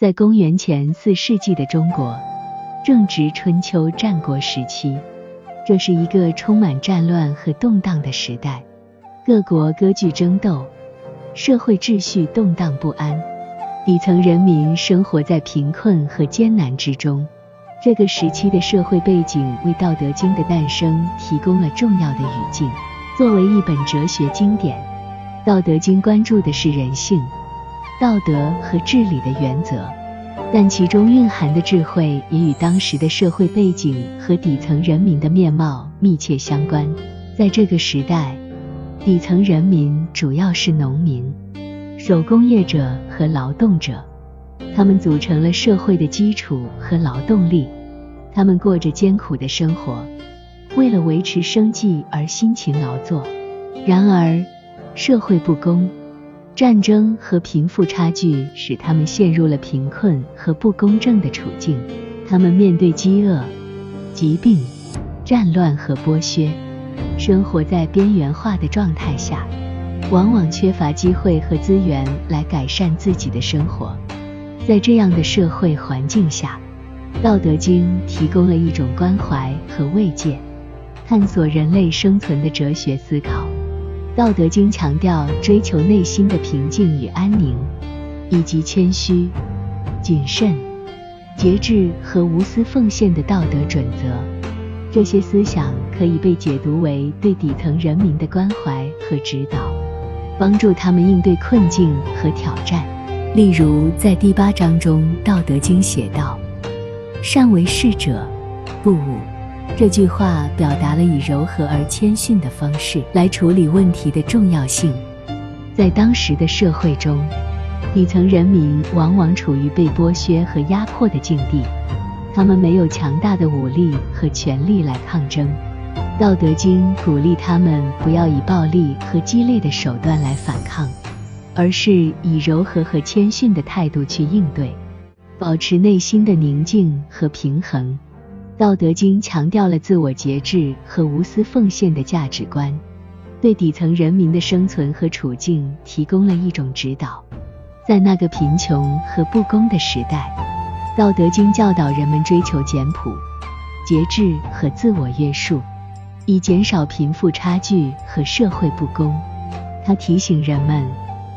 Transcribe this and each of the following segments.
在公元前四世纪的中国，正值春秋战国时期，这是一个充满战乱和动荡的时代，各国割据争斗，社会秩序动荡不安，底层人民生活在贫困和艰难之中。这个时期的社会背景为《道德经》的诞生提供了重要的语境。作为一本哲学经典，《道德经》关注的是人性。道德和治理的原则，但其中蕴含的智慧也与当时的社会背景和底层人民的面貌密切相关。在这个时代，底层人民主要是农民、手工业者和劳动者，他们组成了社会的基础和劳动力，他们过着艰苦的生活，为了维持生计而辛勤劳作。然而，社会不公。战争和贫富差距使他们陷入了贫困和不公正的处境，他们面对饥饿、疾病、战乱和剥削，生活在边缘化的状态下，往往缺乏机会和资源来改善自己的生活。在这样的社会环境下，《道德经》提供了一种关怀和慰藉，探索人类生存的哲学思考。《道德经》强调追求内心的平静与安宁，以及谦虚、谨慎、节制和无私奉献的道德准则。这些思想可以被解读为对底层人民的关怀和指导，帮助他们应对困境和挑战。例如，在第八章中，《道德经》写道：“善为士者，不武。”这句话表达了以柔和而谦逊的方式来处理问题的重要性。在当时的社会中，底层人民往往处于被剥削和压迫的境地，他们没有强大的武力和权力来抗争。《道德经》鼓励他们不要以暴力和激烈的手段来反抗，而是以柔和和谦逊的态度去应对，保持内心的宁静和平衡。《道德经》强调了自我节制和无私奉献的价值观，对底层人民的生存和处境提供了一种指导。在那个贫穷和不公的时代，《道德经》教导人们追求简朴、节制和自我约束，以减少贫富差距和社会不公。它提醒人们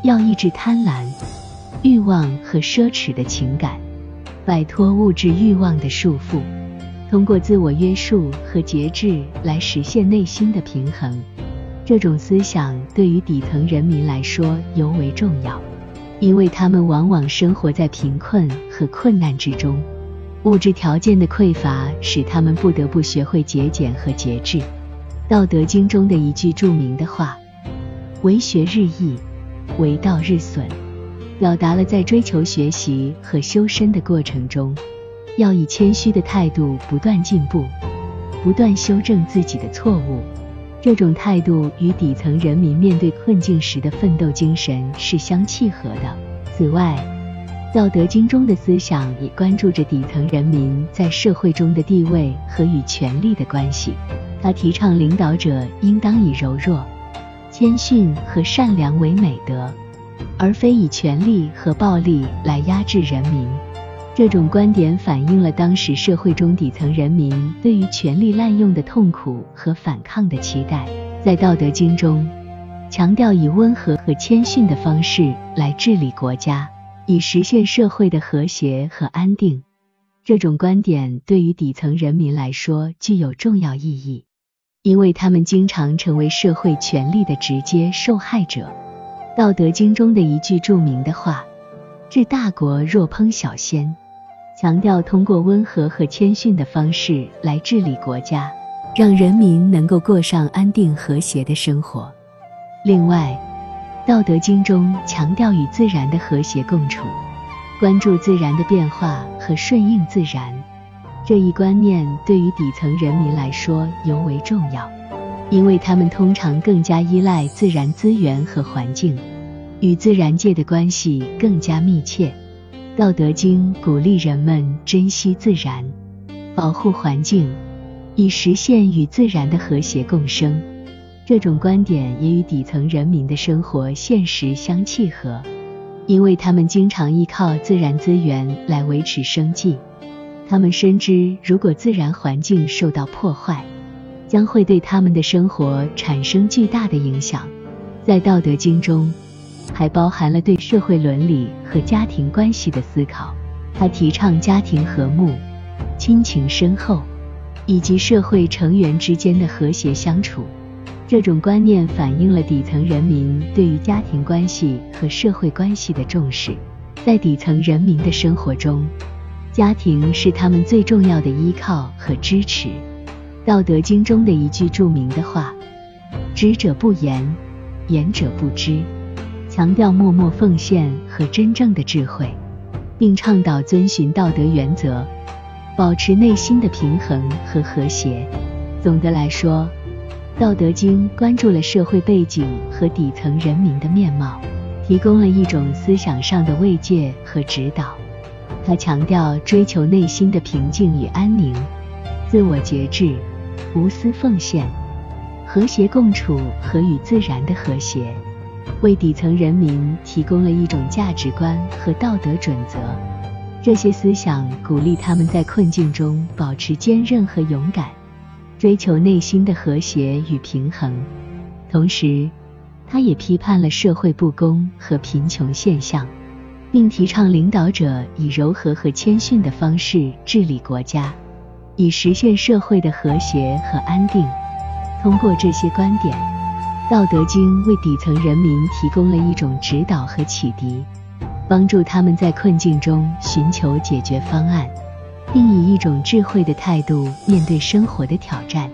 要抑制贪婪、欲望和奢侈的情感，摆脱物质欲望的束缚。通过自我约束和节制来实现内心的平衡，这种思想对于底层人民来说尤为重要，因为他们往往生活在贫困和困难之中，物质条件的匮乏使他们不得不学会节俭和节制。《道德经》中的一句著名的话：“为学日益，为道日损”，表达了在追求学习和修身的过程中。要以谦虚的态度不断进步，不断修正自己的错误。这种态度与底层人民面对困境时的奋斗精神是相契合的。此外，《道德经》中的思想也关注着底层人民在社会中的地位和与权力的关系。他提倡领导者应当以柔弱、谦逊和善良为美德，而非以权力和暴力来压制人民。这种观点反映了当时社会中底层人民对于权力滥用的痛苦和反抗的期待。在《道德经》中，强调以温和和谦逊的方式来治理国家，以实现社会的和谐和安定。这种观点对于底层人民来说具有重要意义，因为他们经常成为社会权力的直接受害者。《道德经》中的一句著名的话：“治大国若烹小鲜。”强调通过温和和谦逊的方式来治理国家，让人民能够过上安定和谐的生活。另外，《道德经》中强调与自然的和谐共处，关注自然的变化和顺应自然。这一观念对于底层人民来说尤为重要，因为他们通常更加依赖自然资源和环境，与自然界的关系更加密切。《道德经》鼓励人们珍惜自然，保护环境，以实现与自然的和谐共生。这种观点也与底层人民的生活现实相契合。因为他们经常依靠自然资源来维持生计。他们深知，如果自然环境受到破坏，将会对他们的生活产生巨大的影响。在《道德经》中，还包含了对社会伦理和家庭关系的思考。他提倡家庭和睦、亲情深厚，以及社会成员之间的和谐相处。这种观念反映了底层人民对于家庭关系和社会关系的重视。在底层人民的生活中，家庭是他们最重要的依靠和支持。《道德经》中的一句著名的话：“知者不言，言者不知”，强调默默奉献和真正的智慧，并倡导遵循道德原则，保持内心的平衡和和谐。总的来说，《道德经》关注了社会背景和底层人民的面貌，提供了一种思想上的慰藉和指导。他强调追求内心的平静与安宁，自我节制，无私奉献，和谐共处和与自然的和谐，为底层人民提供了一种价值观和道德准则。这些思想鼓励他们在困境中保持坚韧和勇敢，追求内心的和谐与平衡。同时，他也批判了社会不公和贫穷现象。并提倡领导者以柔和和谦逊的方式治理国家，以实现社会的和谐和安定。通过这些观点，《道德经》为底层人民提供了一种指导和启迪，帮助他们在困境中寻求解决方案，并以一种智慧的态度面对生活的挑战。